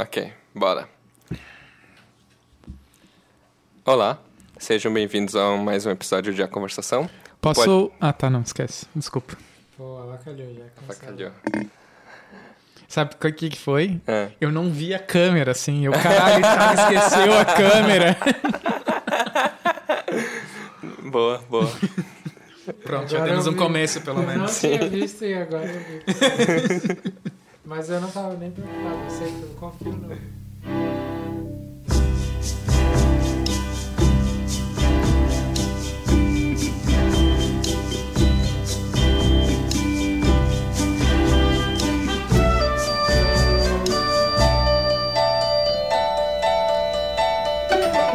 Ok, bora. Olá, sejam bem-vindos a mais um episódio de A Conversação. Posso. Pode- Ah, tá, não, esquece. Desculpa. Pô, avacalhou já. Avacalhou. Sabe o que, que foi? É. Eu não vi a câmera, assim. Eu, caralho, Thiago esqueceu a câmera. Boa, boa. Pronto, já Agora temos eu um começo, pelo Eu menos. não tinha visto e agora eu vi. Mas eu não tava nem preocupado, eu sei que eu confio no.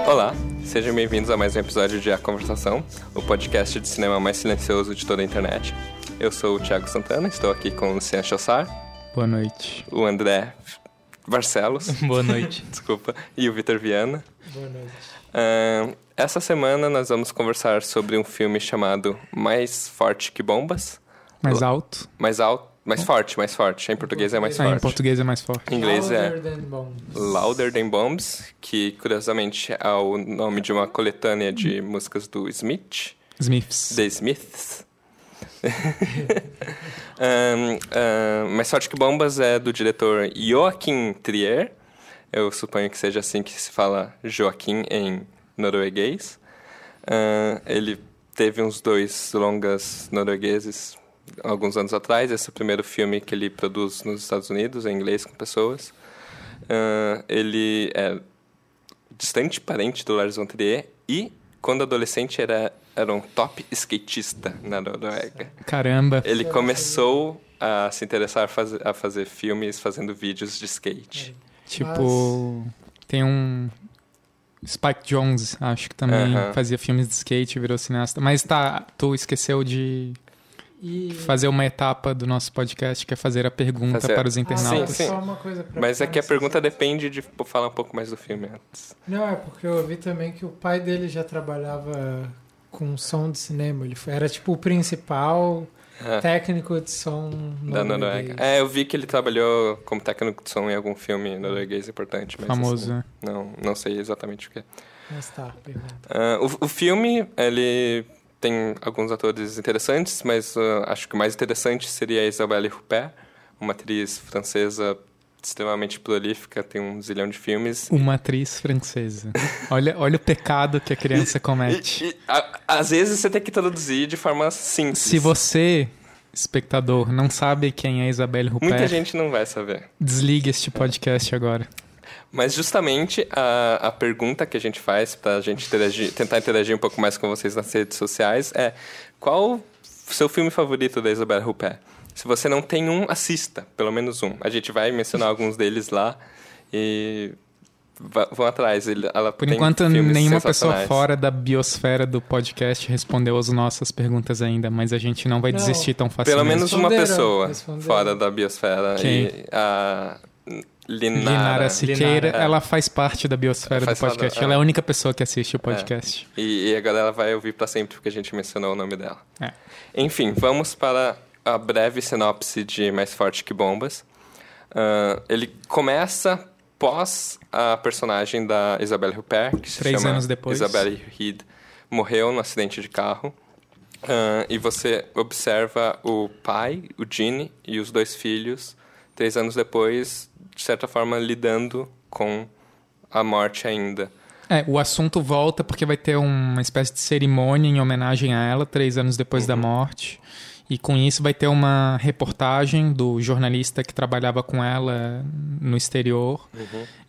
Olá, sejam bem-vindos a mais um episódio de A Conversação, o podcast de cinema mais silencioso de toda a internet. Eu sou o Thiago Santana, estou aqui com o Luciano Chossar, Boa noite. o André Barcelos, Boa noite. desculpa, e o Vitor Viana. Boa noite. Ahn, essa semana nós vamos conversar sobre um filme chamado Mais Forte que Bombas. Mais alto. Mais alto, mais forte, mais forte. Em português é mais Ah, em forte. português é mais forte. Em inglês é Louder than bombs. Louder Than Bombs, que curiosamente é o nome de uma coletânea de músicas do Smith, Smiths. The Smiths. Um, um, Mais Forte que Bombas é do diretor Joachim Trier. Eu suponho que seja assim que se fala Joaquim em norueguês. Ah, ele teve uns dois longas noruegueses alguns anos atrás. Esse é o primeiro filme que ele produz nos Estados Unidos, em inglês, com pessoas. Ah, ele é distante parente do Lars von Trier e, quando adolescente, era, era um top skatista na Noruega. Caramba. Ele começou a se interessar faz- a fazer filmes fazendo vídeos de skate. Tipo, tem um. Spike Jones, acho que também Aham. fazia filmes de skate e virou cineasta. Mas tá, tu esqueceu de E... fazer uma etapa do nosso podcast, que é fazer a pergunta Fazer- para os Ah, internautas. Sim, sim. Só uma coisa pra Mas é que a pergunta depende de pô, falar um pouco mais do filme antes. Não, é porque eu ouvi também que o pai dele já trabalhava com som de cinema. Ele foi- era tipo o principal É, técnico de som da. Noruega. É, eu vi que ele trabalhou como técnico de som em algum filme norueguês importante. Mas Famoso, assim, né? não, não sei exatamente o que. Mas tá. Ah, o, o filme, ele tem alguns atores interessantes, mas ah, acho que o mais interessante seria a Isabelle Huppert, uma atriz francesa extremamente prolífica, tem um zilhão de filmes. Uma atriz francesa. Olha, olha o pecado que a criança comete. E, e, a- às vezes você tem que traduzir de forma simples. Se você, espectador, não sabe quem é Isabelle Muita Huppert, gente não vai saber. desligue este podcast agora. Mas justamente a, a pergunta que a gente faz pra gente interagir, tentar interagir um pouco mais com vocês nas redes sociais é qual o seu filme favorito da Isabelle Huppert? Se você não tem um, assista, pelo menos um. A gente vai mencionar alguns deles lá e vão atrás. Ela Por tem enquanto, nenhuma pessoa fora da biosfera do podcast respondeu as nossas perguntas ainda, mas a gente não vai Não. desistir tão facilmente. Pelo menos uma pessoa fora da biosfera. Quem? E a Linara. Linara Siqueira, Linara, é. ela faz parte da biosfera Faz do podcast. é. Ela é a única pessoa que assiste o podcast. E, e agora ela vai ouvir pra sempre, porque a gente mencionou o nome dela. É. Enfim, vamos para a breve sinopse de Mais Forte que Bombas. Ah, ele começa pós a personagem da Isabelle Huppert, que se Três chama anos depois. Isabelle Reed, morreu num acidente de carro. Ah, e você observa o pai, o Gene, e os dois filhos, três anos depois, de certa forma, lidando com a morte ainda. É, o assunto volta porque vai ter uma espécie de cerimônia em homenagem a ela, três anos depois Uhum. da morte. E com isso vai ter uma reportagem do jornalista que trabalhava com ela no exterior.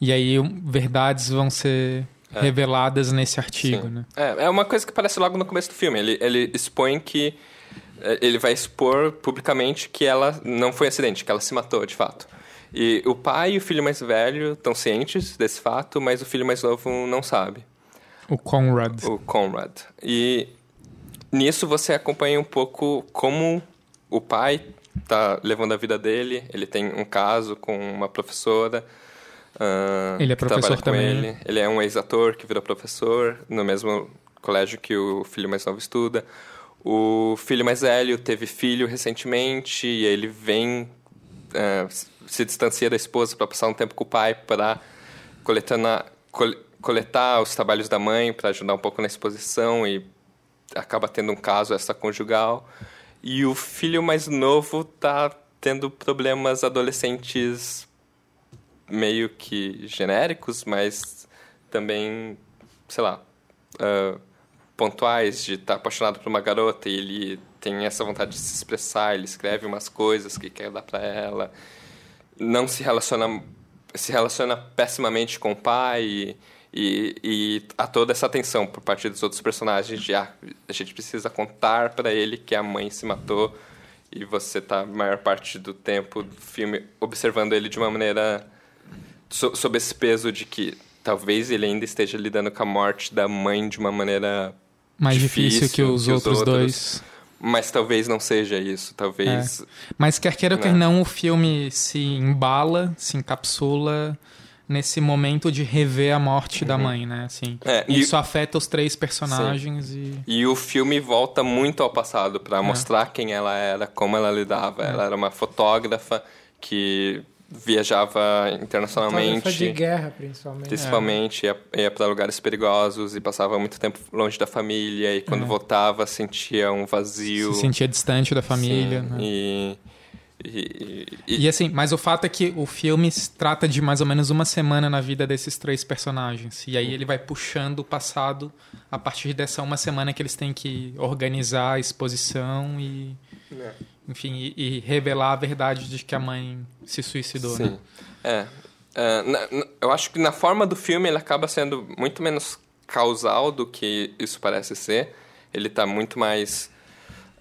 E aí um, verdades vão ser É. reveladas nesse artigo, Sim. né? É, é uma coisa que aparece logo no começo do filme. Ele, ele expõe que. eh, Ele vai expor publicamente que ela não foi acidente, que ela se matou de fato. E o pai e o filho mais velho estão cientes desse fato, mas o filho mais novo não sabe, O Conrad. o Conrad. E nisso você acompanha um pouco como o pai tá levando a vida dele. Ele tem um caso com uma professora. ah, Ele é professor também, Ele. né? ele é um ex-ator que virou professor no mesmo colégio que o filho mais novo estuda. O filho mais velho teve filho recentemente e ele vem uh, se distancia da esposa para passar um tempo com o pai para coletar os trabalhos da mãe para ajudar um pouco na exposição e acaba tendo um caso extraconjugal. E o filho mais novo tá tendo problemas adolescentes meio que genéricos, mas também, sei lá, uh, pontuais de estar tá apaixonado por uma garota e ele tem essa vontade de se expressar, ele escreve umas coisas que quer dar para ela, não se relaciona se relaciona pessimamente com o pai e, e, e há toda essa atenção por parte dos outros personagens de ah, a gente precisa contar para ele que a mãe se matou e você tá a maior parte do tempo do filme observando ele de uma maneira so, sob esse peso de que talvez ele ainda esteja lidando com a morte da mãe de uma maneira mais difícil, difícil que os que outros, outros dois. Mas talvez não seja isso, talvez. É. Mas quer queira ou quer não, o filme se embala, se encapsula nesse momento de rever a morte uhum. da mãe, né? Assim, é, isso e... afeta os três personagens e... e o filme volta muito ao passado para é. mostrar quem ela era, como ela lidava. É. Ela era uma fotógrafa que viajava internacionalmente. de guerra, principalmente. Principalmente, ia, ia para lugares perigosos e passava muito tempo longe da família. E quando é. voltava, sentia um vazio. Se sentia distante da família. Sim, né? e, e, e, e, assim, mas o fato é que o filme trata de mais ou menos uma semana na vida desses três personagens. E aí ele vai puxando o passado a partir dessa uma semana que eles têm que organizar a exposição e. É enfim, e, e, revelar a verdade de que a mãe se suicidou. Sim. Né? É. é na, na, eu acho que na forma do filme ele acaba sendo muito menos causal do que isso parece ser. Ele está muito mais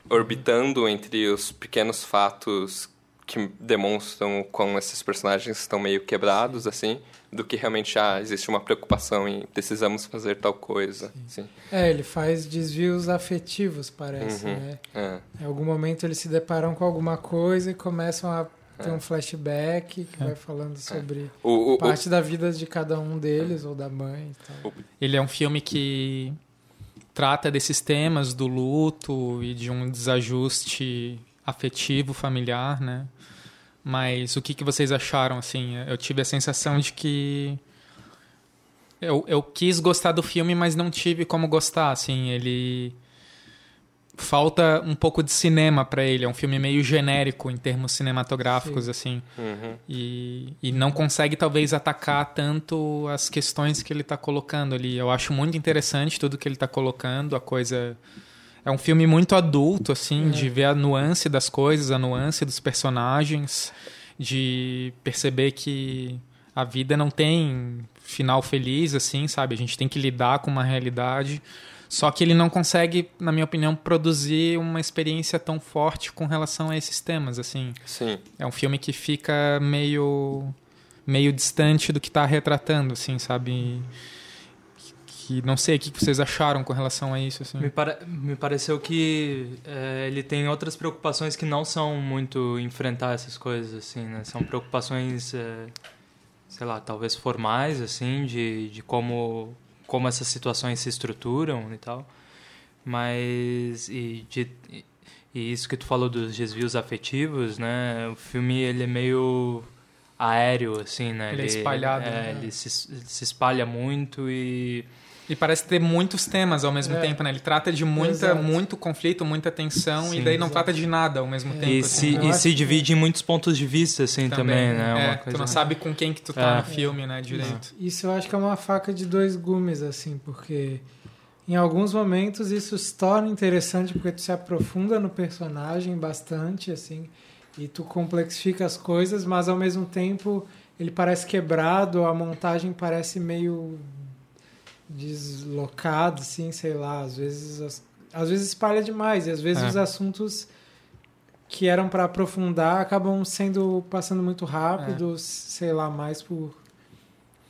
orbitando entre os pequenos fatos que demonstram como esses personagens estão meio quebrados, assim, do que realmente ah, existe uma preocupação em precisamos fazer tal coisa. Sim. É, ele faz desvios afetivos, parece, uhum, né? É. Em algum momento eles se deparam com alguma coisa e começam a ter é. um flashback que é. vai falando sobre o, o, parte o... da vida de cada um deles ou da mãe. Ele é um filme que trata desses temas do luto e de um desajuste afetivo familiar, né? Mas o que, que vocês acharam, assim? Eu tive a sensação de que... Eu, eu quis gostar do filme, mas não tive como gostar, assim. Ele... Falta um pouco de cinema para ele. É um filme meio genérico em termos cinematográficos, Sim. assim. Uhum. E, e não consegue, talvez, atacar tanto as questões que ele está colocando ali. Eu acho muito interessante tudo que ele está colocando, a coisa é um filme muito adulto, assim, é. de ver a nuance das coisas, a nuance dos personagens, de perceber que a vida não tem final feliz, assim, sabe? A gente tem que lidar com uma realidade. Só que ele não consegue, na minha opinião, produzir uma experiência tão forte com relação a esses temas, assim. Sim. É um filme que fica meio meio distante do que está retratando, assim, sabe? que não sei o que vocês acharam com relação a isso assim me, para, me pareceu que é, ele tem outras preocupações que não são muito enfrentar essas coisas assim né são preocupações é, sei lá talvez formais assim de, de como como essas situações se estruturam e tal mas e, de, e isso que tu falou dos desvios afetivos né o filme ele é meio aéreo assim né ele, é ele é espalhado é, né? ele se, se espalha muito e e parece ter muitos temas ao mesmo é. tempo, né? Ele trata de muita, muito conflito, muita tensão, Sim, e daí não trata de nada ao mesmo é. tempo. E, assim. se, e se divide em muitos pontos de vista, assim, também, também né? É, tu não sabe com quem que tu tá é. no filme, né, direito. Isso eu acho que é uma faca de dois gumes, assim, porque em alguns momentos isso se torna interessante porque tu se aprofunda no personagem bastante, assim, e tu complexifica as coisas, mas ao mesmo tempo ele parece quebrado, a montagem parece meio deslocado, assim, sei lá, às vezes às vezes espalha demais e às vezes é. os assuntos que eram para aprofundar acabam sendo passando muito rápido, é. sei lá, mais por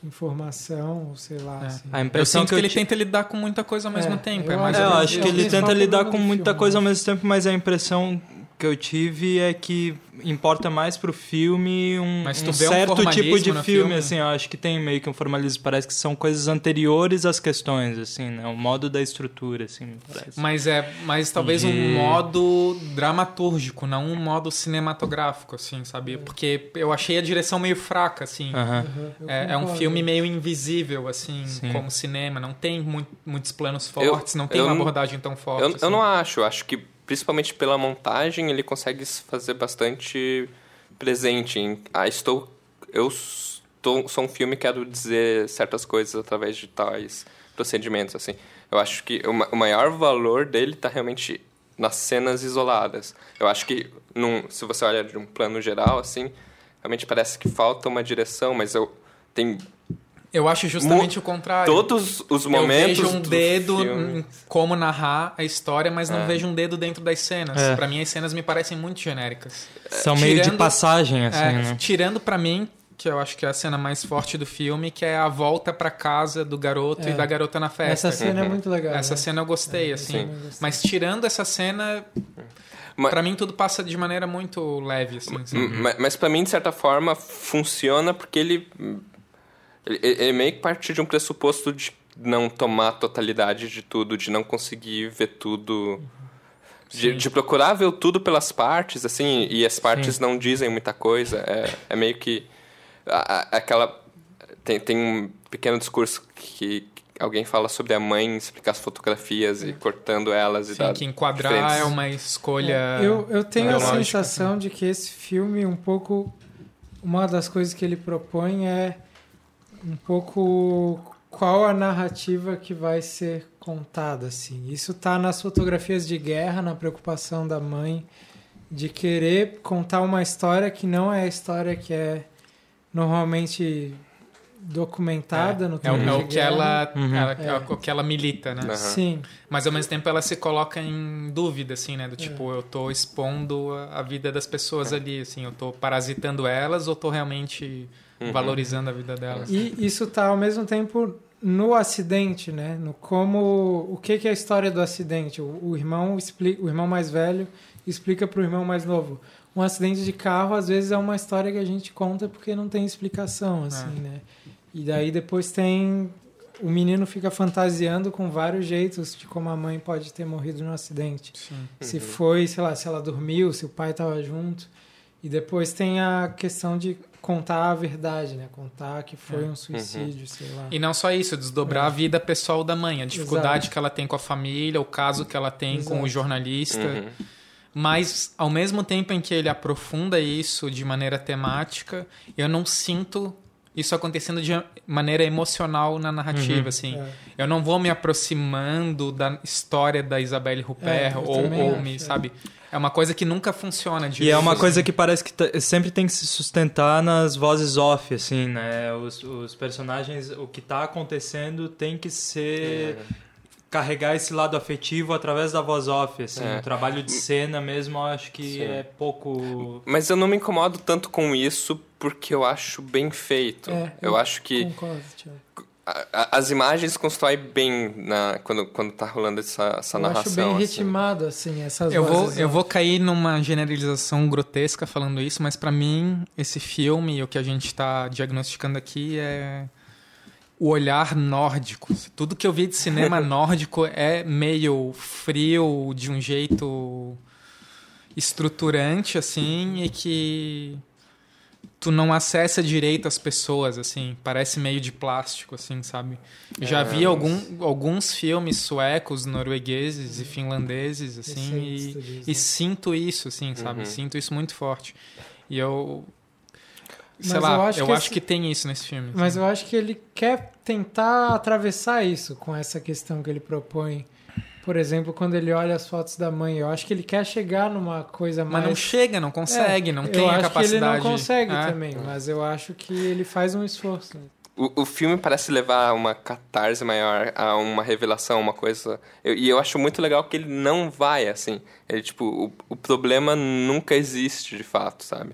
informação, sei lá. É. Assim. A impressão eu que, que ele tenta lidar com muita coisa ao mesmo é, tempo. Eu, é mais eu acho que ele tenta lidar com muita filme, coisa ao mesmo tempo, mas a impressão que eu tive é que importa mais pro filme um, Mas tu um vê um certo tipo de filme, filme? assim, eu acho que tem meio que um formalismo, parece que são coisas anteriores às questões, assim, né? O modo da estrutura, assim, me parece. Mas é, mas talvez De- um modo dramatúrgico, não um modo cinematográfico, assim, sabe? Porque eu achei a direção meio fraca, assim. Uhum, eu É, é um filme meio invisível, assim, Sim. como cinema. Não tem mui- muitos planos Eu- fortes, não tem eu uma não- abordagem tão forte. Eu, assim. eu não acho, eu acho que principalmente pela montagem ele consegue se fazer bastante presente em ah, estou eu estou, sou um filme quero dizer certas coisas através de tais procedimentos assim. Eu acho que o maior valor dele está realmente nas cenas isoladas. Eu acho que num, se você olha de um plano geral assim, realmente parece que falta uma direção, mas eu tem Eu acho justamente o contrário. todos os momentos eu vejo um do dedo em como narrar a história, mas não É. vejo um dedo dentro das cenas. É. Pra mim, as cenas me parecem muito genéricas. São meio de tirando- passagem, assim, É, né? Tirando pra mim, que eu acho que é a cena mais forte do filme, que é a volta pra casa do garoto É. e da garota na festa. Essa cena é Uhum. muito legal. Essa né? cena eu gostei, É, assim. essa eu gostei. Mas tirando essa cena, Ma- pra mim tudo passa de maneira muito leve, assim. sabe? M- ma- Mas pra mim, de certa forma, funciona porque ele, ele, ele meio que parte de um pressuposto de não tomar a totalidade de tudo, de não conseguir ver tudo. De, Sim. de procurar ver tudo pelas partes, assim, e as partes não dizem muita coisa. É, é meio que. a- a- aquela. Tem, tem um pequeno discurso que alguém fala sobre a mãe explicar as fotografias e cortando elas e Sim, dar que enquadrar diferentes- é uma escolha. Eu, eu tenho a sensação de que esse filme, um pouco. Uma das coisas que ele propõe é um pouco qual a narrativa que vai ser contada, assim. Isso tá nas fotografias de guerra, na preocupação da mãe de querer contar uma história que não é a história que é normalmente documentada no É, o- tempo é de o que ela, Uhum. ela- É. é o que ela milita, né? Aham. Sim, Mas ao mesmo tempo ela se coloca em dúvida, assim, né? Do É. tipo, eu tô expondo a, a vida das pessoas ali, assim, eu tô parasitando elas ou tô realmente Uhum. valorizando a vida delas? E isso tá ao mesmo tempo no acidente, né? No como o que que é a história do acidente? O, o irmão explica, o irmão mais velho explica para o irmão mais novo. Um acidente de carro às vezes é uma história que a gente conta porque não tem explicação, assim, né? E daí depois tem o menino fica fantasiando com vários jeitos de como a mãe pode ter morrido no acidente. Sim. Se foi, sei lá, se ela dormiu, se o pai estava junto. E depois tem a questão de contar a verdade, né? Contar que foi É. um suicídio, sei lá. E não só isso, desdobrar É. a vida pessoal da mãe, a dificuldade Exato. que ela tem com a família, o caso que ela tem com o Exato. jornalista. Uhum. Mas, ao mesmo tempo em que ele aprofunda isso de maneira temática, eu não sinto isso acontecendo de maneira emocional na narrativa, Uhum. assim. É. Eu não vou me aproximando da história da Isabelle Huppert, É, ou, ou me, é. sabe? É uma coisa que nunca funciona E é uma assim. coisa que parece que sempre tem que se sustentar nas vozes off, assim, né? Os, os personagens, o que tá acontecendo tem que ser... Carregar esse lado afetivo através da voz off, assim. É. O trabalho de cena mesmo, eu acho que Sim. é pouco... Mas eu não me incomodo tanto com isso porque eu acho bem feito. É, eu, eu acho que Concordo, Thiago. a- a- as imagens constroem bem na, quando, quando tá rolando essa, essa Eu narração. acho bem assim. ritmado, assim, essas Eu vou, eu off. vou cair numa generalização grotesca falando isso, mas pra mim, esse filme, o que a gente tá diagnosticando aqui é o olhar nórdico. Tudo que eu vi de cinema nórdico é meio frio, de um jeito estruturante, assim, e que tu não acessa direito as pessoas, assim. Parece meio de plástico, assim, sabe? Já É, vi algum, alguns filmes suecos, noruegueses e finlandeses, assim, e, e né? sinto isso, assim, sabe? Uhum. Sinto isso muito forte. E eu... Sei Mas lá, eu eu acho acho, que que, esse- tem isso nesse filme. Mas assim. eu acho que ele quer tentar atravessar isso com essa questão que ele propõe. Por exemplo, quando ele olha as fotos da mãe, eu acho que ele quer chegar numa coisa Mas mais. não chega, não consegue, É, não eu tem a acho capacidade. que ele não consegue É. também, mas eu acho que ele faz um esforço. O, o filme parece levar a uma catarse maior, a uma revelação, uma coisa. Eu- e eu acho muito legal que ele não vai assim. Ele, tipo, o, o problema nunca existe de fato, sabe?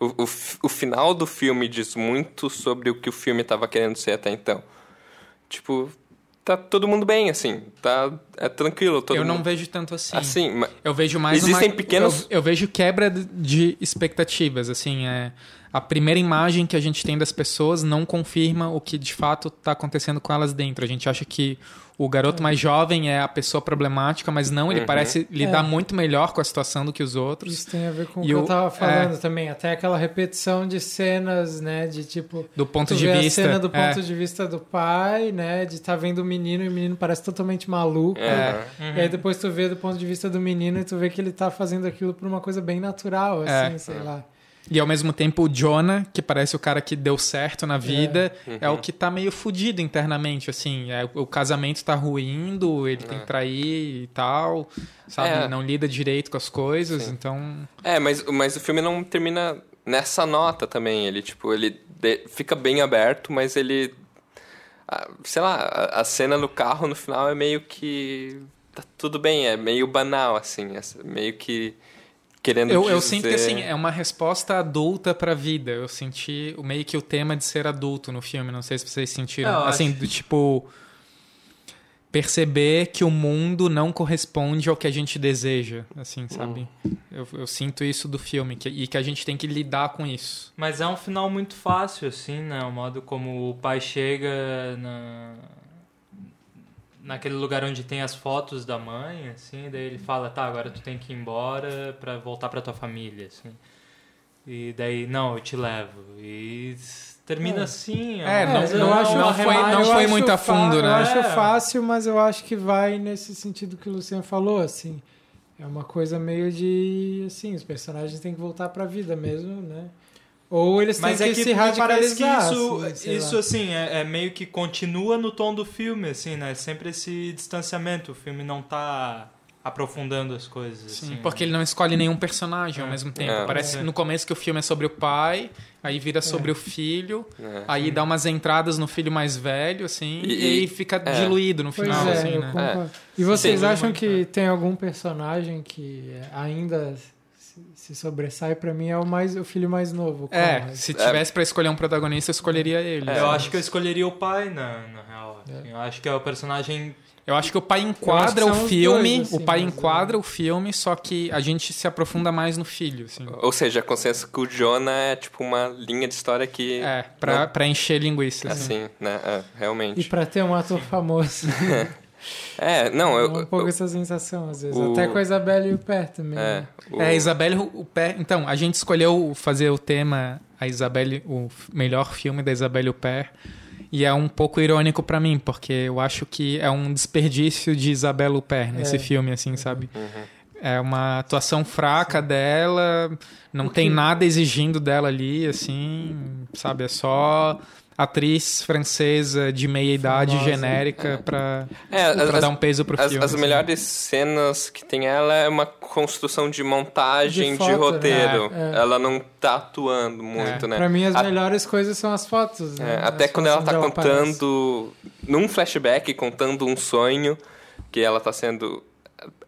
O, o, final do filme diz muito sobre o que o filme estava querendo ser até então. Tipo, tá todo mundo bem, assim. Tá, é tranquilo. Todo eu não mundo... vejo tanto assim. Assim, Eu vejo mais Existem uma, pequenos- Eu, eu vejo quebra de expectativas, assim, é a primeira imagem que a gente tem das pessoas não confirma o que de fato está acontecendo com elas dentro. A gente acha que o garoto mais jovem é a pessoa problemática, mas não, ele Uhum. parece lidar É. muito melhor com a situação do que os outros. Isso tem a ver com o E que eu o- tava falando é. também. Até aquela repetição de cenas, né? De tipo. Do ponto tu de vê vista. a cena do é. ponto de vista do pai, né? De estar vendo o menino e o menino parece totalmente maluco. É. E aí depois tu vê do ponto de vista do menino e tu vê que ele tá fazendo aquilo por uma coisa bem natural, assim, É. sei lá. E ao mesmo tempo o Jonah, que parece o cara que deu certo na vida, é, Uhum. o que tá meio fudido internamente, assim. É, o casamento tá ruindo, ele tem que trair e tal, sabe? É. Não lida direito com as coisas, então... É, mas, mas o filme não termina nessa nota também. Ele, tipo, ele de- fica bem aberto, mas ele... Sei lá, a, a cena no carro no final é meio que... Tá tudo bem, é meio banal, assim. é meio que querendo Eu, eu dizer... sinto que, assim, é uma resposta adulta pra vida. Eu senti o- meio que o tema de ser adulto no filme, não sei se vocês sentiram. Eu assim, acho. do tipo... Perceber que o mundo não corresponde ao que a gente deseja, assim, sabe? Eu, eu sinto isso do filme, que, e que a gente tem que lidar com isso. Mas é um final muito fácil, assim, né? O modo como o pai chega na... naquele lugar onde tem as fotos da mãe, assim, daí ele fala, tá, agora tu tem que ir embora pra voltar pra tua família, assim. E daí, não, eu te levo. E termina É. assim. É, uma não- não- uma não foi- remate- não eu foi acho muito a fundo, Eu né? acho É. fácil, mas eu acho que vai nesse sentido que o Luciano falou, assim. É uma coisa meio de, assim, os personagens têm que voltar pra vida mesmo, né? Ou eles têm Mas que, é que se me parece radicalizar. que isso, assim, isso lá. assim, é, é meio que continua no tom do filme, assim, né? Sempre esse distanciamento. O filme não tá aprofundando as coisas, Sim, assim. porque ele não escolhe nenhum personagem ao mesmo tempo. É. Parece É. no começo que o filme é sobre o pai, aí vira sobre o filho, É. aí dá umas entradas no filho mais velho, assim, e, E- aí e- fica é. diluído no Pois final, é, assim, eu né? E vocês Sim. acham que tem algum personagem que ainda se- sobressai? Pra mim é o mais o filho mais novo. É, é? se tivesse pra escolher um protagonista, eu escolheria ele. É. Eu acho que eu escolheria o pai, na, na real. É. assim. Eu acho que é o personagem... Eu acho que o pai enquadra o filme, dois, assim, o pai enquadra é. o filme, só que a gente se aprofunda mais no filho, assim. Ou seja, a consciência que o Jonah é tipo uma linha de história que... É, pra, pra encher linguiça, assim. Assim, né? É, E realmente. pra ter um ator famoso. É, não, é eu... um pouco eu- essa sensação, às vezes. o- Até com a Isabelle e o Pé também. é, né? o- É, Isabelle o pé. Então, a gente escolheu fazer o tema a Isabelle, o melhor filme da Isabelle Huppert. E é um pouco irônico pra mim, porque eu acho que é um desperdício de Isabelle Huppert nesse É. filme, assim, sabe? Uhum. É uma atuação fraca dela, não O tem nada exigindo dela ali, assim, sabe? É só atriz francesa de meia idade Famosa. genérica pra, É, as, dar um peso pro as, filme. as assim. melhores cenas que tem ela é uma construção de montagem, De de, foto, né? roteiro. É, é. Ela não tá atuando muito, É. né? Pra mim, as A- melhores coisas são as fotos. é, Né? até As quando ela tá onde aparece. contando, num flashback, contando um sonho, que ela tá sendo...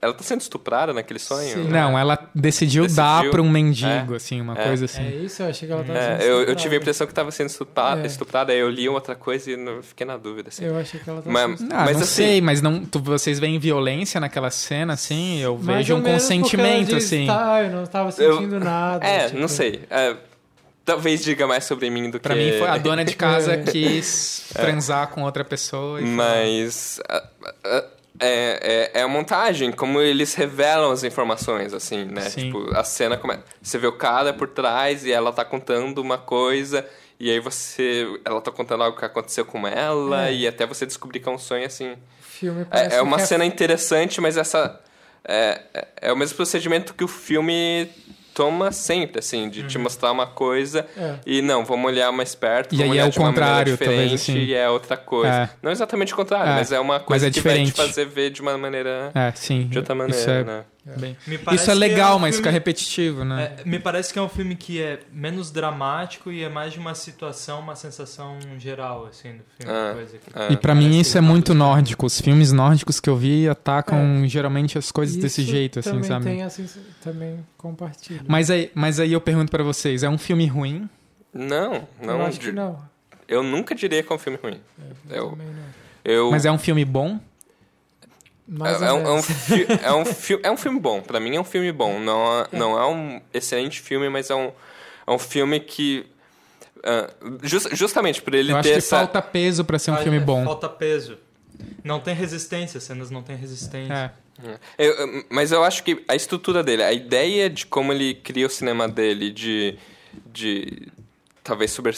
Ela tá sendo estuprada naquele sonho? Sim. né? Não, ela decidiu, Decidiu. dar pra um mendigo, É. assim, uma É. coisa assim. É isso, eu achei que ela tava É, sendo eu, eu tive a impressão que tava sendo estuprada, É. estuprada aí eu li outra coisa e não- fiquei na dúvida, assim. Eu achei que ela tava Mas- sendo Ah, Mas não assim- sei, mas não, tu- vocês veem violência naquela cena, assim? Eu vejo ou um consentimento, diz, assim. Tá, eu não tava sentindo nada. É, tipo, não sei. É, talvez diga mais sobre mim do Pra que... mim, foi a dona de casa É. quis transar com outra pessoa. E foi- Mas a- a- é, é, é a montagem, como eles revelam as informações, assim, né? Sim. Tipo, a cena começa. Você vê o cara por trás e ela tá contando uma coisa, e aí você. Ela tá contando algo que aconteceu com ela, É. e até você descobrir que é um sonho assim. O filme parece É, é uma cena interessante, mas essa. É, é- é o mesmo procedimento que o filme toma sempre, assim, de te mostrar uma coisa É. e não, vamos olhar mais perto, E vamos aí é olhar o de uma maneira contrário, talvez, diferente assim. e é outra coisa. É. Não exatamente o contrário, É, mas é uma coisa é que vai te diferente. fazer ver de uma maneira. É, sim. De outra maneira, é, né? Bem- Me parece Isso é que legal, um mas filme- fica repetitivo, né? É, me parece que é um filme que é menos dramático e é mais de uma situação, uma sensação geral, assim, do filme. Ah, coisa que- ah. E pra mim isso é muito nórdico. Os filmes nórdicos que eu vi atacam geralmente as coisas desse Isso jeito, assim, também sabe? Tem, assim, também compartilho. Mas aí, mas aí eu pergunto pra vocês, é um filme ruim? Não, eu não, acho que não. Eu nunca diria que é um filme ruim. Eu Eu- também não. Eu, Mas é um filme bom? Mais é, é um, é, um fi- é, um fi- é um filme bom. Pra mim é um filme bom. Não é, não é um excelente filme, mas é um, é um filme que... ah, jus- justamente por ele Eu ter acho que essa... falta peso pra ser um Ah, filme é, bom. Falta peso. Não tem resistência, as cenas não têm resistência. É. Eu- mas eu acho que a estrutura dele, a ideia de como ele cria o cinema dele, de, de talvez super,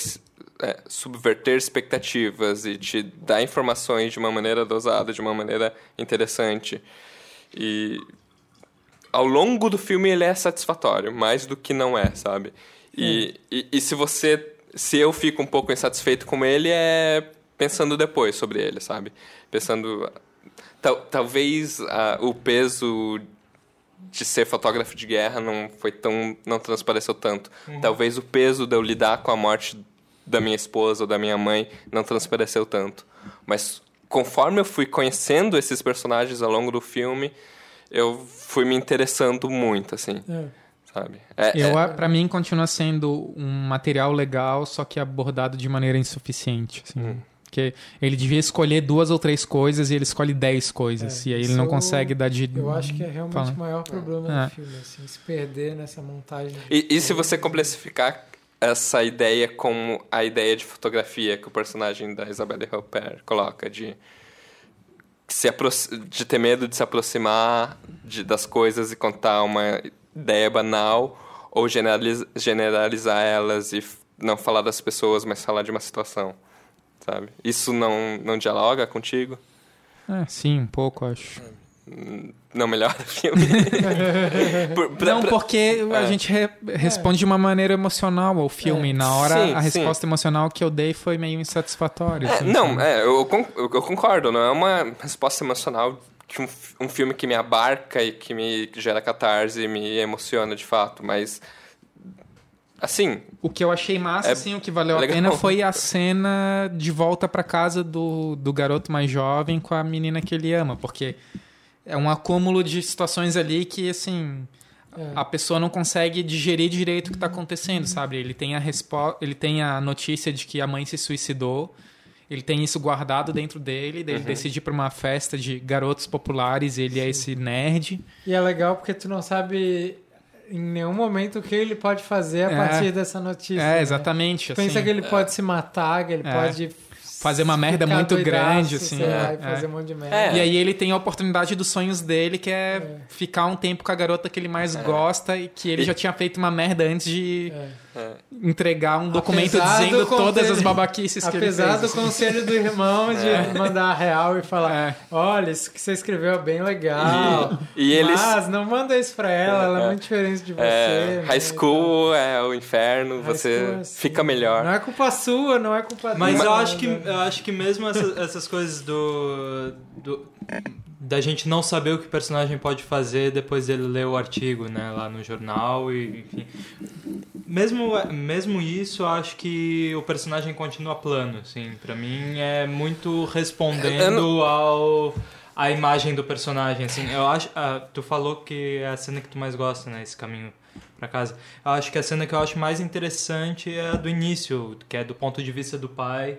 é, subverter expectativas e te dar informações de uma maneira dosada, de uma maneira interessante. E ao longo do filme ele é satisfatório, mais do que não é, sabe? E, e, e se você. Se eu fico um pouco insatisfeito com ele, é pensando depois sobre ele, sabe? Pensando. Tal, talvez ah, o peso de ser fotógrafo de guerra não foi tão. não transpareceu tanto. Talvez o peso de eu lidar com a morte da minha esposa ou da minha mãe não transpareceu tanto. Mas conforme eu fui conhecendo esses personagens ao longo do filme, eu fui me interessando muito, assim, É. sabe? É, Eu, é- a- pra mim, continua sendo um material legal, só que abordado de maneira insuficiente. Assim. Hum. Porque ele devia escolher duas ou três coisas e ele escolhe dez coisas. É, e aí ele não eu- consegue dar de. Eu acho que é realmente Fala. o maior problema É. do filme, assim, se perder nessa montagem. E, e se você complexificar essa ideia com a ideia de fotografia que o personagem da Isabelle Huppert coloca, de, se de ter medo de se aproximar de- das coisas e contar uma ideia banal, ou generaliza- generalizar elas e não falar das pessoas, mas falar de uma situação, sabe? Isso não, não dialoga contigo? É, sim, um pouco, acho. Não melhora o filme? Por- pra- não, pra- porque a É. gente re- responde de uma maneira emocional ao filme. É. Na hora, Sim, a sim. resposta emocional que eu dei foi meio insatisfatória. É, assim, não, é, eu, eu concordo, não é uma resposta emocional que um, um filme que me abarca e que me gera catarse e me emociona de fato, mas assim, O que eu achei massa, É assim, o que valeu a legal. pena foi a cena de volta pra casa do, do garoto mais jovem com a menina que ele ama, porque é um acúmulo de situações ali que, assim, É. a pessoa não consegue digerir direito o que tá acontecendo, sabe? Ele tem a respo... ele tem a notícia de que a mãe se suicidou, ele tem isso guardado dentro dele, daí ele decide ir pra uma festa de garotos populares, ele é esse nerd. E é legal porque tu não sabe em nenhum momento o que ele pode fazer a É. partir dessa notícia. é, né? exatamente, Tu pensa assim. que ele pode se matar, que ele É. pode Fazer uma merda ficar muito doidaço, grande, assim, sei lá, é, e fazer é. um monte de merda. É. E aí ele tem a oportunidade dos sonhos dele, que é, É. ficar um tempo com a garota que ele mais gosta e que ele E- já tinha feito uma merda antes de É. é, entregar um documento Apesar dizendo do todas as babaquices que ele fez. Apesar do assim. conselho do irmão de mandar a real e falar: É. Olha, isso que você escreveu é bem legal. E- e eles- Mas não manda isso pra ela, ela é, É. muito diferente de você. é, né, high school é o inferno. High você school é assim. fica melhor. Não é culpa sua, não é culpa Mas dele, eu acho que? Eu acho que mesmo essas, essas coisas do, do- da gente não saber o que o personagem pode fazer depois dele ler o artigo, né, lá no jornal e enfim. Mesmo mesmo isso, eu acho que o personagem continua plano, assim, para mim é muito respondendo ao a imagem do personagem, assim. Eu acho, ah, tu falou que é a cena que tu mais gosta, né, esse caminho pra casa. Eu acho que a cena que eu acho mais interessante é a do início, que é do ponto de vista do pai,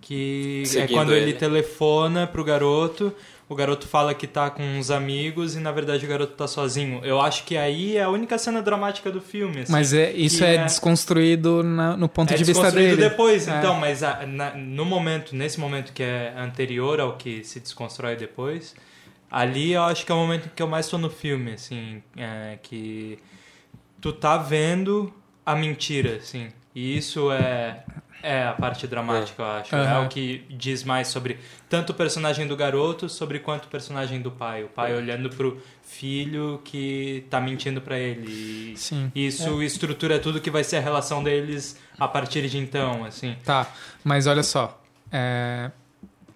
que Seguindo é quando ele. ele. telefona pro garoto, o garoto fala que tá com uns amigos e na verdade o garoto tá sozinho. Eu acho que aí é a única cena dramática do filme. assim, Mas é, isso que é, desconstruído na- no ponto é de vista desconstruído dele. depois, É. então, mas a- na- no momento, nesse momento que é anterior ao que se desconstrói depois, ali eu acho que é o momento que eu mais tô no filme, assim, é, que tu tá vendo a mentira, assim, e isso é é a parte dramática, eu acho. É Aham. o que diz mais sobre tanto o personagem do garoto, sobre quanto o personagem do pai. O pai olhando pro filho que tá mentindo pra ele. E Sim. isso estrutura tudo que vai ser a relação deles a partir de então, assim. Tá, mas olha só. é,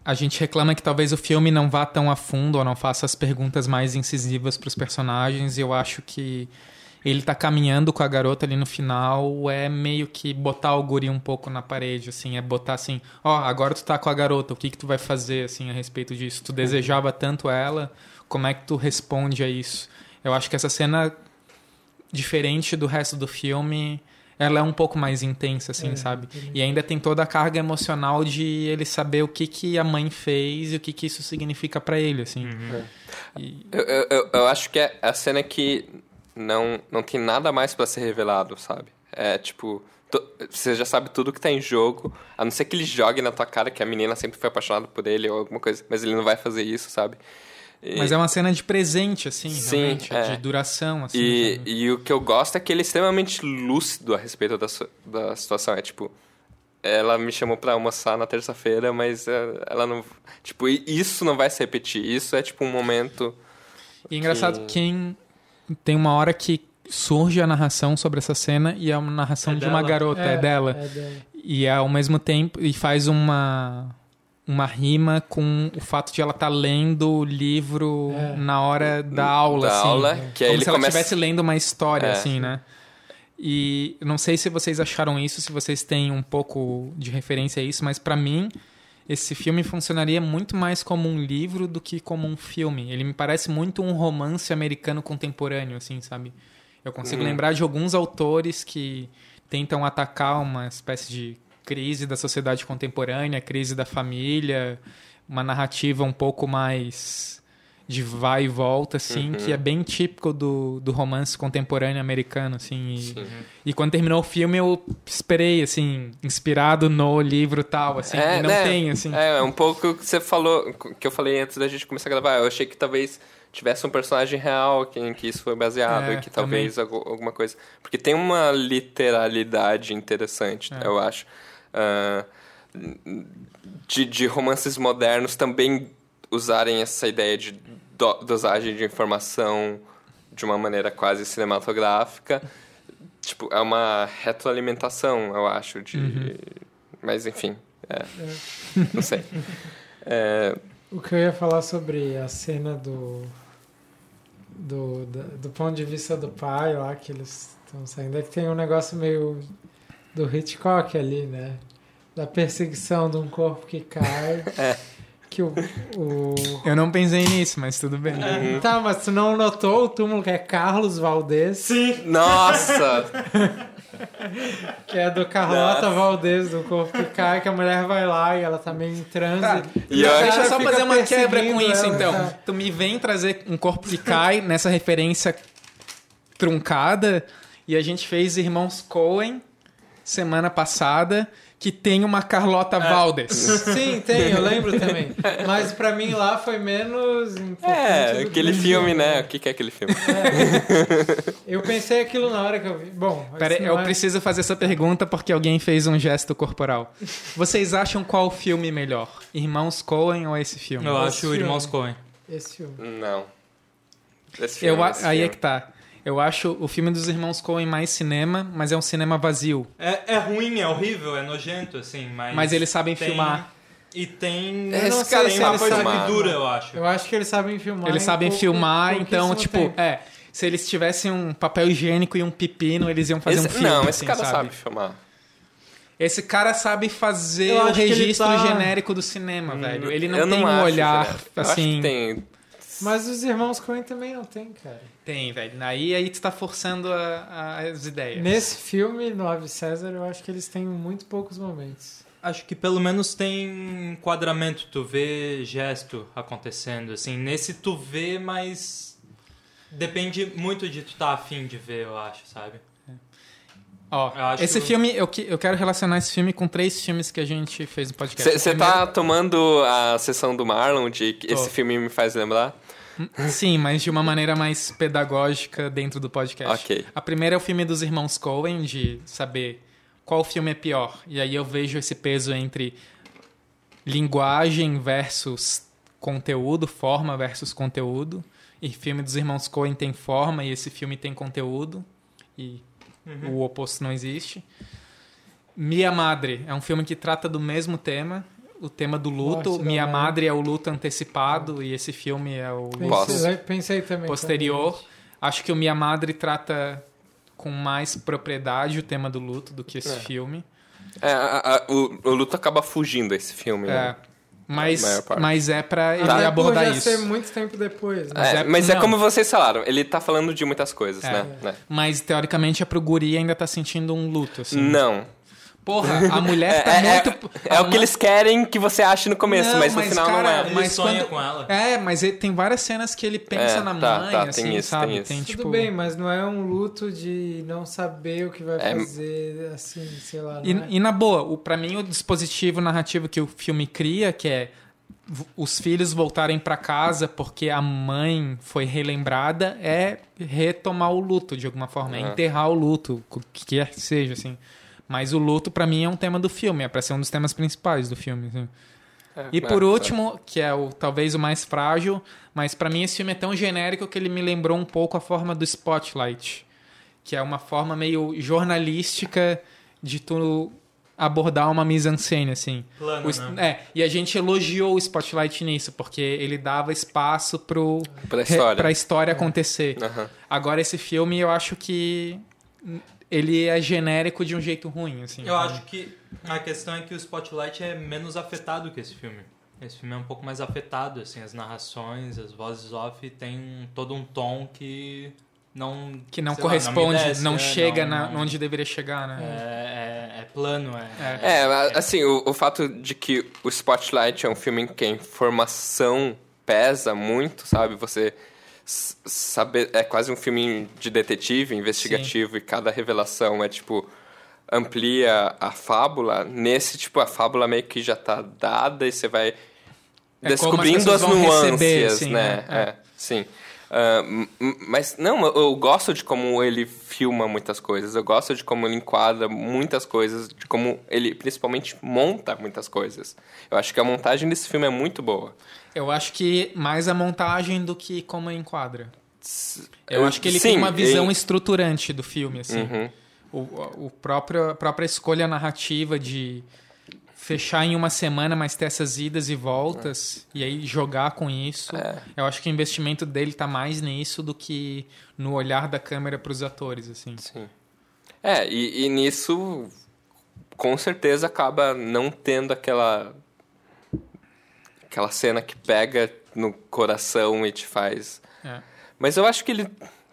A gente reclama que talvez o filme não vá tão a fundo ou não faça as perguntas mais incisivas pros personagens. E eu acho que ele tá caminhando com a garota ali no final é meio que botar o guri um pouco na parede, assim, é botar assim, ó, agora tu tá com a garota, o que que tu vai fazer, assim, a respeito disso? Tu desejava tanto ela, como é que tu responde a isso? Eu acho que essa cena, diferente do resto do filme, ela é um pouco mais intensa, assim, É, sabe? também. E ainda tem toda a carga emocional de ele saber o que, que a mãe fez e o que, que isso significa pra ele, assim. E- Eu, eu, eu- eu acho que é a cena que não, não tem nada mais pra ser revelado, sabe? É tipo, você já sabe tudo que tá em jogo, a não ser que ele jogue na tua cara que a menina sempre foi apaixonada por ele ou alguma coisa, mas ele não vai fazer isso, sabe? E- Mas é uma cena de presente, assim, Sim, realmente, é. de duração, assim. E, sabe? e o que eu gosto é que ele é extremamente lúcido a respeito da, da situação. É tipo, ela me chamou pra almoçar na terça-feira, mas eh, ela não. Tipo, isso não vai se repetir. Isso é tipo um momento. E é engraçado que- quem tem uma hora que surge a narração sobre essa cena e é uma narração É de uma garota, é, dela. É dela. E é ao mesmo tempo e faz uma uma rima com o fato de ela estar lendo o livro É. na hora da aula, da assim. aula, que Como ele se ela começa. estivesse lendo uma história, É. assim, né? E não sei se vocês acharam isso, se vocês têm um pouco de referência a isso, mas pra mim esse filme funcionaria muito mais como um livro do que como um filme. Ele me parece muito um romance americano contemporâneo, assim, sabe? Eu consigo Hum. lembrar de alguns autores que tentam atacar uma espécie de crise da sociedade contemporânea, crise da família, uma narrativa um pouco mais de vai e volta, assim, Uhum. que é bem típico do, do romance contemporâneo americano, assim. E, Sim. e quando terminou o filme, eu esperei, assim, inspirado no livro tal, assim, e não né? tem, assim. É, é um pouco o que você falou, que eu falei antes da gente começar a gravar. Eu achei que talvez tivesse um personagem real em que isso foi baseado, É, e que talvez algu- alguma coisa. Porque tem uma literalidade interessante, É. eu acho. Ah, de, de romances modernos também usarem essa ideia de do- dosagem de informação de uma maneira quase cinematográfica. Tipo, é uma retroalimentação, eu acho, de... Uhum. Mas, enfim, é. não sei. É, O que eu ia falar sobre a cena do. Do, da- do ponto de vista do pai lá, que eles estão saindo, é que tem um negócio meio do Hitchcock ali, né? Da perseguição de um corpo que cai. É. Que o. o... Eu não pensei nisso, mas tudo bem. Uhum. Tá, mas tu não notou o túmulo que é Carlos Valdez? Sim. Nossa! Que é do Carlota Nossa. Valdez, do corpo que cai, que a mulher vai lá e ela tá meio em transe. Tá. E eu- cara Deixa eu só fazer uma quebra com isso, ela, então. tá? Tu me vem trazer um corpo que cai nessa referência truncada e a gente fez Irmãos Coen semana passada que tem uma Carlota Valdes. Sim, tem, eu lembro também. Mas pra mim lá foi menos. É, aquele que- filme, né? O que que é aquele filme? Eu pensei aquilo na hora que eu vi. Bom, Pera, eu é- preciso fazer essa pergunta porque alguém fez um gesto corporal. Vocês acham qual filme melhor? Irmãos Coen ou esse filme? Eu Esse acho filme. Irmãos Coen. Esse filme. Não. Esse Eu, filme, a- esse aí é filme. que tá. Eu acho o filme dos Irmãos Coen mais cinema, mas é um cinema vazio. É, é ruim, é horrível, é nojento, assim, mas... Mas eles sabem tem- filmar. E tem... Esse não cara sei, sabe uma coisa filmar. que dura, eu acho. Eu acho que eles sabem filmar. Eles em sabem pouco- filmar, então, tipo, tempo. é. Se eles tivessem um papel higiênico e um pepino, eles iam fazer Esse- um filme. Não, esse assim, cara sabe? sabe filmar. Esse cara sabe fazer o registro tá- genérico do cinema, velho. Ele não tem um acho, olhar velho. Eu acho assim. que tem. Mas os irmãos Coen também não tem, cara. Tem, velho. Aí, aí tu tá forçando a- a- as ideias. Nesse filme, no Ave César, eu acho que eles têm muito poucos momentos. Acho que pelo menos tem enquadramento, tu vê gesto acontecendo, assim. Nesse tu vê, mas depende muito de tu tá afim de ver, eu acho, sabe? Ó, Eu acho- esse filme, eu, que- eu quero relacionar esse filme com três filmes que a gente fez no podcast. Você tá tomando a sessão do Marlon de que Tô. esse filme me faz lembrar? Sim, mas de uma maneira mais pedagógica dentro do podcast. Ok. A primeira é o filme dos irmãos Coen, de saber qual filme é pior. E aí eu vejo esse peso entre linguagem versus conteúdo, forma versus conteúdo. E filme dos irmãos Coen tem forma e esse filme tem conteúdo. E o oposto não existe. Minha Madre é um filme que trata do mesmo tema, o tema do luto. Morte Minha. Madre é o luto antecipado e esse filme é o? Pensei, pensei também. posterior. Acho que o Minha Madre trata com mais propriedade o tema do luto do que esse É. filme. É, a- a- o, o Luto acaba fugindo esse filme. É. né? Mas, mas é pra ele Até abordar isso. ser muito tempo depois, né? É, é- mas é como vocês falaram, ele tá falando de muitas coisas, É. né? né? Mas teoricamente é pro guri ainda tá sentindo um luto, assim. Não. Porra, a mulher tá é, é- muito. é a o que eles querem que você ache no começo, Não, mas no mas, final não cara, é. Ele Mas sonha quando- com ela. É, mas ele- tem várias cenas que ele pensa É, na tá, mãe, tá, assim, tem isso, sabe? tem isso. Tudo tipo... bem, mas não é um luto de não saber o que vai É- fazer, assim, sei lá. E, não é? e na boa, o, pra mim o dispositivo narrativo que o filme cria, que é os filhos voltarem pra casa porque a mãe foi relembrada, é retomar o luto de alguma forma, é enterrar o luto, o que quer que seja, assim. Mas o luto pra mim é um tema do filme, é pra ser um dos temas principais do filme. assim. É, E é, por é. último, que é o talvez o mais frágil, mas pra mim esse filme é tão genérico que ele me lembrou um pouco a forma do Spotlight, que é uma forma meio jornalística de tu abordar uma mise-en-scène assim. Plano, O né? É, e a gente elogiou o Spotlight nisso, porque ele dava espaço pro Pra história. pra história acontecer. Aham. Agora esse filme eu acho que ele é genérico de um jeito ruim, assim. Eu acho que a questão é que o Spotlight é menos afetado que esse filme. Esse filme é um pouco mais afetado, assim, as narrações, as vozes off tem todo um tom que não que não sei lá, corresponde, me desce, não é, chega não- na- não- onde deveria chegar, É, né? é- é plano, é. É. É, assim, o, o fato de que o Spotlight é um filme em que a informação pesa muito, sabe? Você saber. É quase um filme de detetive, investigativo, e cada revelação é tipo. amplia a fábula. Nesse, tipo, a fábula meio que já tá dada e você vai É as descobrindo as vão nuances, receber, assim, né? né? É, sim. M- mas, não, eu- gosto de como ele filma muitas coisas. Eu gosto de como ele enquadra muitas coisas. De como ele, principalmente, monta muitas coisas. Eu acho que a montagem desse filme é muito boa. Eu acho que mais a montagem do que como enquadra. Eu Eu- acho que ele sim, tem uma visão em- estruturante do filme, assim. Uhum. O, o próprio, a própria escolha narrativa de fechar em uma semana, mas ter essas idas e voltas, e aí jogar com isso. É. Eu acho que o investimento dele tá mais nisso do que no olhar da câmera pros atores, assim. Sim. É, e, e nisso, com certeza, acaba não tendo aquela. aquela cena que pega no coração e te faz. É. Mas eu acho que ele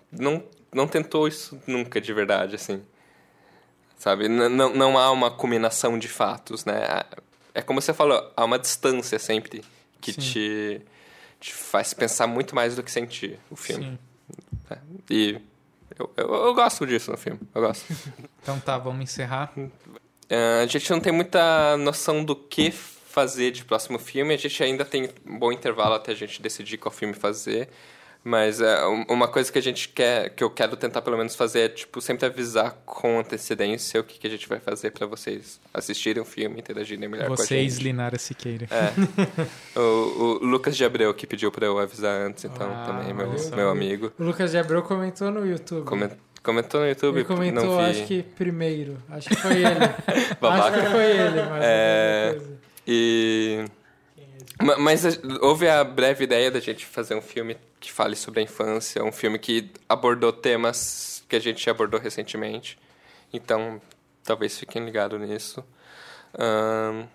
não, não tentou isso nunca de verdade, assim. Sabe? N não, não há uma combinação de fatos, né? É como você falou, há uma distância sempre que te, te faz pensar muito mais do que sentir o filme. Sim. E eu, eu, eu gosto disso no filme, eu gosto. Então tá, vamos encerrar. Ah, a gente não tem muita noção do que fazer de próximo filme. A gente ainda tem um bom intervalo até a gente decidir qual filme fazer. Mas é, um- uma coisa que a gente quer, que eu quero tentar pelo menos fazer é tipo sempre avisar com antecedência o que, que a gente vai fazer para vocês assistirem o filme, interagirem melhor com a Vocês, gente. Linara Siqueira. É. o, o Lucas de Abreu que pediu para eu avisar antes, então Ah, também meu, meu amigo O Lucas de Abreu comentou no YouTube. Comen- comentou no YouTube, Ele comentou, não vi. acho que primeiro. Acho que foi ele. Babaca. acho que foi ele, mas É. E Mas houve a breve ideia da gente fazer um filme que fale sobre a infância, um filme que abordou temas que a gente abordou recentemente. Então, talvez fiquem ligados nisso. Ahn,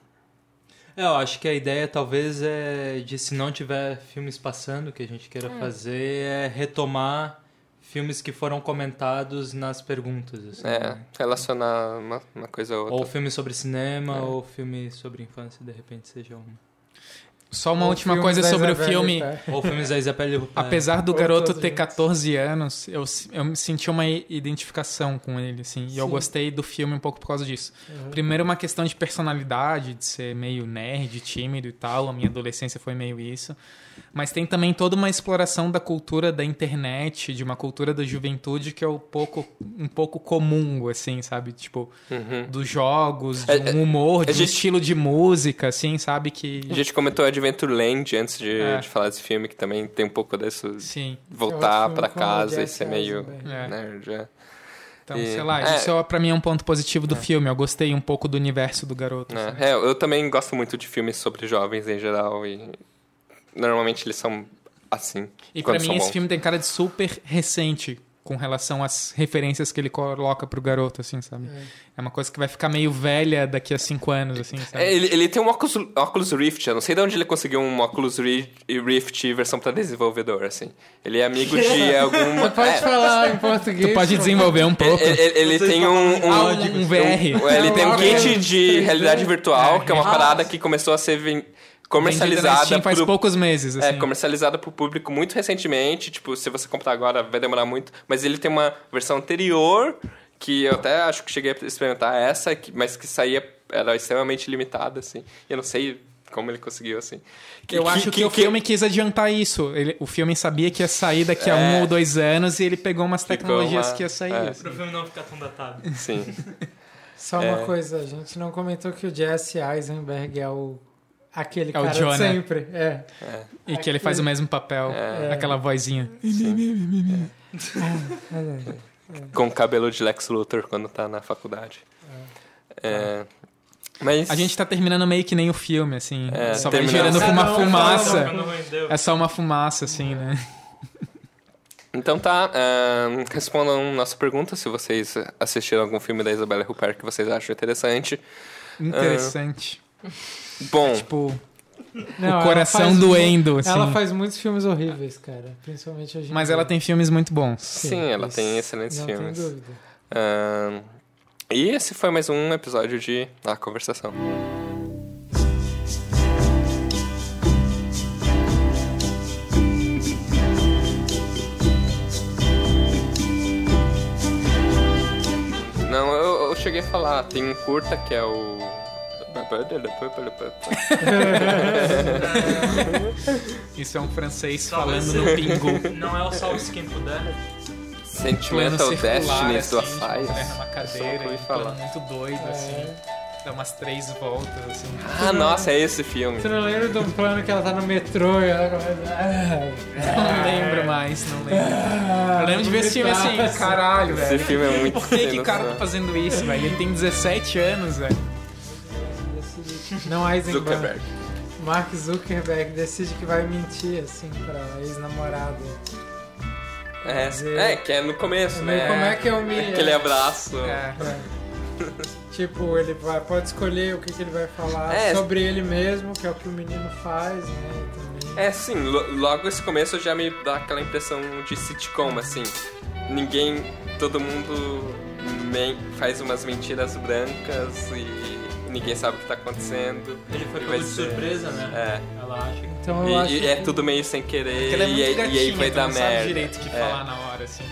É, eu acho que a ideia talvez é de se não tiver filmes passando que a gente queira fazer é retomar filmes que foram comentados nas perguntas. Assim, é, né? relacionar uma, uma coisa a outra. Ou filme sobre cinema, É. ou filme sobre infância, de repente seja uma. Só uma Ou última coisa sobre o Isabelle filme. Ou filmes da Isabelle. Apesar do Ou garoto ter juntos. 14 anos, eu, eu me senti uma identificação com ele, assim. E eu Sim. gostei do filme um pouco por causa disso. Uhum. Primeiro, uma questão de personalidade, de ser meio nerd, tímido e tal. A minha adolescência foi meio isso. Mas tem também toda uma exploração da cultura da internet, de uma cultura da juventude que é um pouco, um pouco comum, assim, sabe? Tipo, Uhum. dos jogos, de É, é, um humor, de a um gente- estilo de música, assim, sabe? Que. A gente comentou Adventureland antes de, É. de falar desse filme, que também tem um pouco disso. Sim. Voltar É o casa e ser meio. É. nerd. é. Então, E- sei lá, é. isso é, pra mim é um ponto positivo do filme. Eu gostei um pouco do universo do garoto. assim. É, é, eu também gosto muito de filmes sobre jovens em geral e normalmente eles são assim. E pra quando mim esse filme tem cara de super recente. com relação às referências que ele coloca pro garoto, assim, sabe? É, uma coisa que vai ficar meio velha daqui a cinco anos, assim, sabe? É, ele, ele tem um Oculus, Oculus Rift, eu não sei de onde ele conseguiu um Oculus Ri- Rift versão para desenvolvedor, assim. Ele é amigo de alguma... Pode é, falar em português. Tu pode desenvolver um pouco. Ele, ele- ele tem um, um, Ah, um- um VR. um- ele tem um É, kit de 3D. realidade virtual, É. que é uma Ah, parada que começou a ser comercializada faz pro poucos meses, assim. É, comercializada pro público muito recentemente. Tipo, se você comprar agora, vai demorar muito. Mas ele tem uma versão anterior, que eu até acho que cheguei a experimentar essa, que- mas que saía, era extremamente limitada, assim. E eu não sei como ele conseguiu, assim. Que- Eu que- acho que, o filme quis adiantar isso. Ele- o filme sabia que ia sair daqui a É. um ou dois anos e ele pegou umas tecnologias uma- que ia sair. é. assim. Pro filme não ficar tão datado. Sim. Só uma É. coisa, a gente não comentou que o Jesse Eisenberg é o aquele É o cara de Jonah. sempre. É. E que ele faz o mesmo papel, É. aquela vozinha. Com o cabelo de Lex Luthor quando tá na faculdade. É. Mas. A gente tá terminando meio que nem o filme, assim. É, só vai terminando. girando com uma Não, não, fumaça. Quando rendeu. É só uma fumaça, assim, né? Então tá, ahn, respondam nossa pergunta se vocês assistiram algum filme da Isabelle Huppert que vocês acham interessante. Interessante. Bom, Tipo, Não, o ela coração doendo, assim. Ela faz muitos filmes horríveis, cara. Principalmente hoje em Mas ela tem filmes muito bons. sim, ela isso tem excelentes não filmes. Tem dúvida. Ahn, e esse foi mais um episódio de A Conversação. Não, eu, eu cheguei a falar, tem um curta que é o. Isso é um francês falando no pingu. Não é o Puder. Plano Sentimental circular, Destinies do assim, tipo, numa cadeira, e falar. muito doido, assim. Dá umas três voltas, assim. Ah, nossa, é esse filme. Você não lembra um plano que ela tá no metrô e ela começa. Não lembro mais, não lembro. Ah, Eu lembro de ver esse filme assim, caralho, Esse velho. filme é muito Por que, que o cara tá fazendo isso, velho? Ele tem 17 anos, velho. Não Eisenberg. Zuckerberg. Mark Zuckerberg decide que vai mentir, assim, pra ex-namorada. É, é, que é no começo, né? como é que eu me- Aquele abraço. É. É. tipo, ele vai, pode escolher o que, que ele vai falar É. sobre ele mesmo, que é o que o menino faz, né? Também. É, sim, lo- logo esse começo já me dá aquela impressão de sitcom, assim. Ninguém, todo mundo faz umas mentiras brancas e ninguém sabe o que tá acontecendo. Ele foi Vai pego de ser- surpresa, né? É. Ela acha que Então eu acho E, e é que- tudo meio sem querer ele é e, aí- e aí vai então dar não merda. sabe direito o que É. falar na hora, assim?